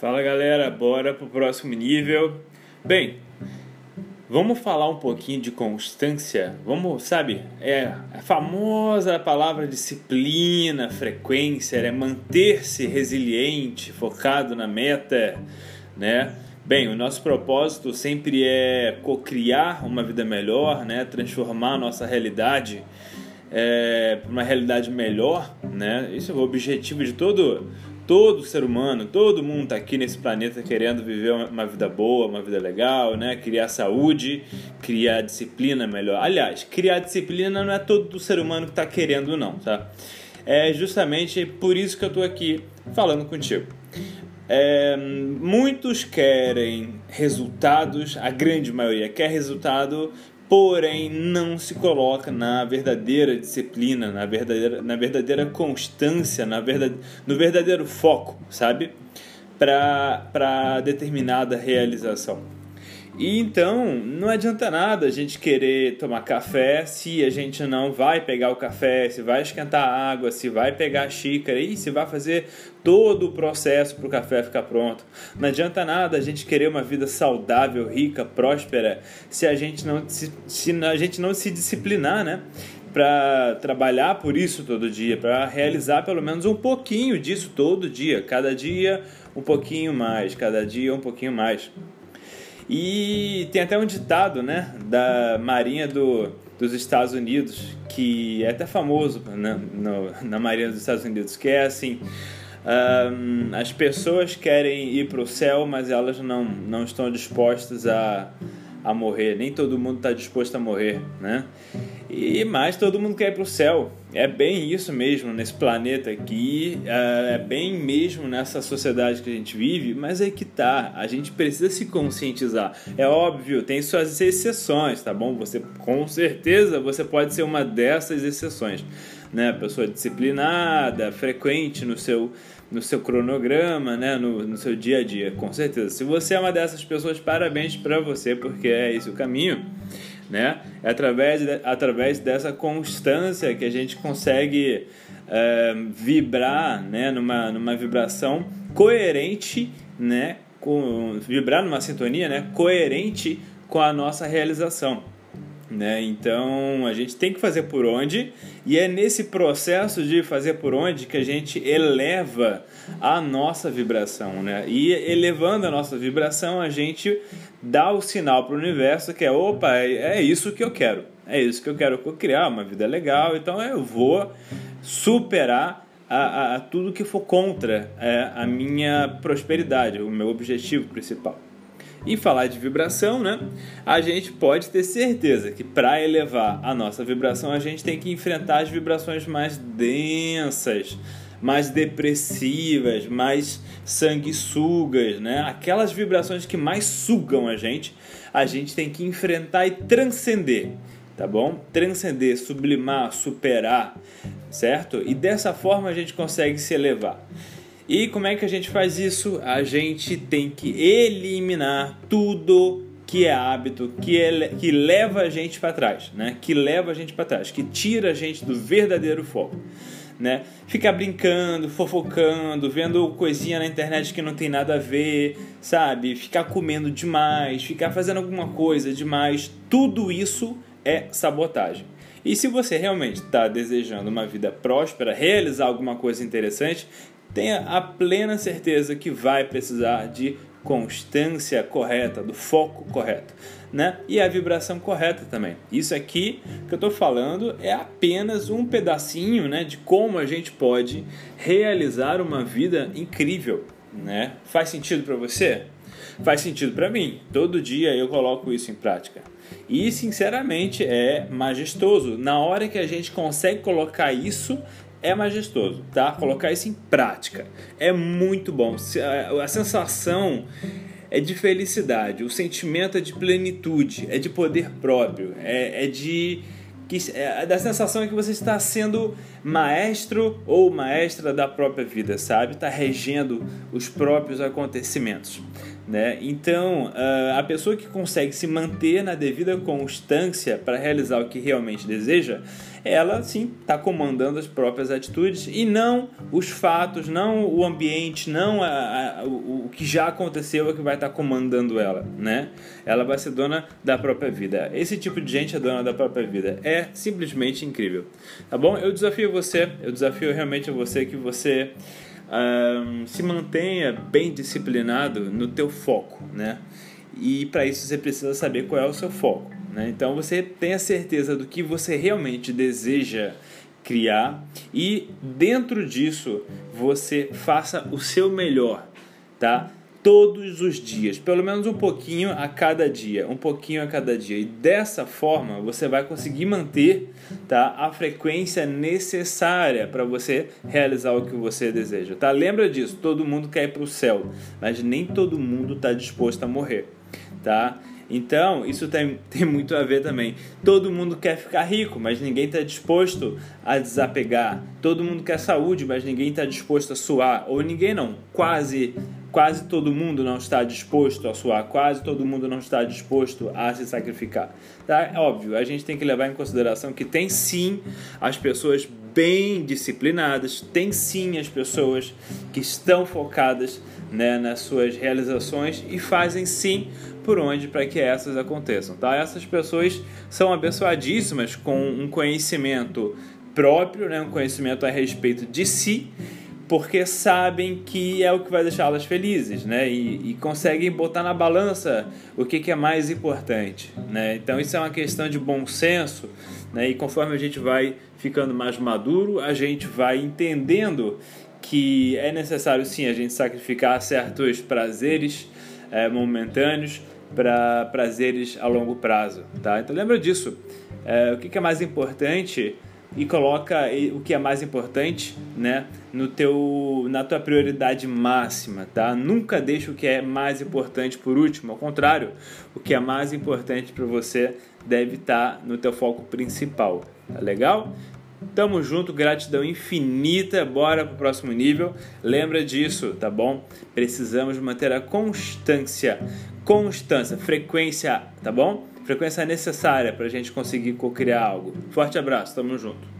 Fala galera, bora pro próximo nível. Bem, vamos falar um pouquinho de constância. Vamos, sabe, é a famosa palavra disciplina, frequência, é manter-se resiliente, focado na meta, né? Bem, o nosso propósito sempre é co-criar uma vida melhor, né? Transformar a nossa realidade é, para uma realidade melhor, né? Isso é o objetivo de todo todo ser humano, todo mundo está aqui nesse planeta querendo viver uma vida boa, uma vida legal, né? Criar saúde, criar disciplina melhor. Aliás, criar disciplina não é todo ser humano que está querendo, não, tá? É justamente por isso que eu estou aqui falando contigo. É, muitos querem resultados, a grande maioria quer resultado porém não se coloca na verdadeira disciplina, na verdadeira, na verdadeira constância, na verdade, no verdadeiro foco, sabe? Para determinada realização. E então, não adianta nada a gente querer tomar café se a gente não vai pegar o café, se vai esquentar a água, se vai pegar a xícara e se vai fazer todo o processo para o café ficar pronto. Não adianta nada a gente querer uma vida saudável, rica, próspera, se a gente não se, se a gente não se disciplinar, né? para trabalhar por isso todo dia, para realizar pelo menos um pouquinho disso todo dia, cada dia um pouquinho mais, cada dia um pouquinho mais. E tem até um ditado, né, da Marinha do, dos Estados Unidos, que é até famoso né, no, na Marinha dos Estados Unidos, que é assim: um, as pessoas querem ir para o céu, mas elas não, não estão dispostas a, a morrer. Nem todo mundo está disposto a morrer, né? E mais todo mundo quer ir para o céu. É bem isso mesmo nesse planeta aqui, é, é bem mesmo nessa sociedade que a gente vive, mas é que tá, a gente precisa se conscientizar. É óbvio, tem suas exceções, tá bom? Você com certeza você pode ser uma dessas exceções, né? Pessoa disciplinada, frequente no seu no seu cronograma, né, no, no seu dia a dia, com certeza. Se você é uma dessas pessoas, parabéns para você, porque é esse o caminho né? É através, de, através dessa constância que a gente consegue é, vibrar, né? Numa, numa vibração coerente, né? Com, vibrar numa sintonia, né? Coerente com a nossa realização. Né? Então a gente tem que fazer por onde, e é nesse processo de fazer por onde que a gente eleva a nossa vibração. Né? E elevando a nossa vibração, a gente dá o sinal para o universo que é: opa, é, é isso que eu quero, é isso que eu quero criar, uma vida legal, então eu vou superar a, a, a tudo que for contra é, a minha prosperidade, o meu objetivo principal. E falar de vibração, né? A gente pode ter certeza que para elevar a nossa vibração, a gente tem que enfrentar as vibrações mais densas, mais depressivas, mais sanguessugas, né? Aquelas vibrações que mais sugam a gente, a gente tem que enfrentar e transcender, tá bom? Transcender, sublimar, superar, certo? E dessa forma a gente consegue se elevar. E como é que a gente faz isso? A gente tem que eliminar tudo que é hábito, que, é, que leva a gente para trás, né? Que leva a gente para trás, que tira a gente do verdadeiro foco. Né? Ficar brincando, fofocando, vendo coisinha na internet que não tem nada a ver, sabe? Ficar comendo demais, ficar fazendo alguma coisa demais, tudo isso é sabotagem. E se você realmente está desejando uma vida próspera, realizar alguma coisa interessante, tenha a plena certeza que vai precisar de constância correta, do foco correto, né? E a vibração correta também. Isso aqui que eu estou falando é apenas um pedacinho, né, de como a gente pode realizar uma vida incrível, né? Faz sentido para você? Faz sentido para mim. Todo dia eu coloco isso em prática. E sinceramente é majestoso. Na hora que a gente consegue colocar isso é majestoso, tá? Colocar isso em prática é muito bom. A sensação é de felicidade, o sentimento é de plenitude, é de poder próprio, é, é de que é, da sensação é que você está sendo maestro ou maestra da própria vida, sabe? Está regendo os próprios acontecimentos, Né? Então, ah, a pessoa que consegue se manter na devida constância para realizar o que realmente deseja, ela sim está comandando as próprias atitudes e não os fatos, não o ambiente, não a, a, o, o, que já aconteceu é que vai estar tá comandando ela, né? Ela vai ser dona da própria vida. Esse tipo de gente é dona da própria vida. É simplesmente incrível, tá bom? Eu desafio você, eu desafio realmente você que você um, se mantenha bem disciplinado no teu foco, né? E para isso você precisa saber qual é o seu foco. Né? Então você tenha certeza do que você realmente deseja criar e dentro disso você faça o seu melhor, tá? Todos os dias, pelo menos um pouquinho a cada dia, um pouquinho a cada dia. E dessa forma você vai conseguir manter tá, a frequência necessária para você realizar o que você deseja. Tá? Lembra disso, todo mundo quer ir para o céu, mas nem todo mundo está disposto a morrer. Tá? Então, isso tem, tem muito a ver também. Todo mundo quer ficar rico, mas ninguém está disposto a desapegar. Todo mundo quer saúde, mas ninguém está disposto a suar. Ou ninguém não, quase quase todo mundo não está disposto a suar, quase todo mundo não está disposto a se sacrificar. Tá? É óbvio, a gente tem que levar em consideração que tem sim as pessoas bem disciplinadas, tem sim as pessoas que estão focadas né, nas suas realizações e fazem sim por onde para que essas aconteçam. Tá? Essas pessoas são abençoadíssimas com um conhecimento próprio, né, um conhecimento a respeito de si, porque sabem que é o que vai deixá-las felizes, né? E, e, conseguem botar na balança o que, que é mais importante, né? Então isso é uma questão de bom senso, né? E conforme a gente vai ficando mais maduro, a gente vai entendendo que é necessário sim a gente sacrificar certos prazeres é, momentâneos para prazeres a longo prazo, tá? Então lembra disso. É, o que, que é mais importante e coloca o que é mais importante, né, no teu na tua prioridade máxima, tá? Nunca deixa o que é mais importante por último, ao contrário, o que é mais importante para você deve estar tá no teu foco principal. Tá legal? Tamo junto, gratidão infinita. Bora pro próximo nível. Lembra disso, tá bom? Precisamos manter a constância, constância, frequência, tá bom? Frequência necessária para a gente conseguir co-criar algo. Forte abraço, tamo junto.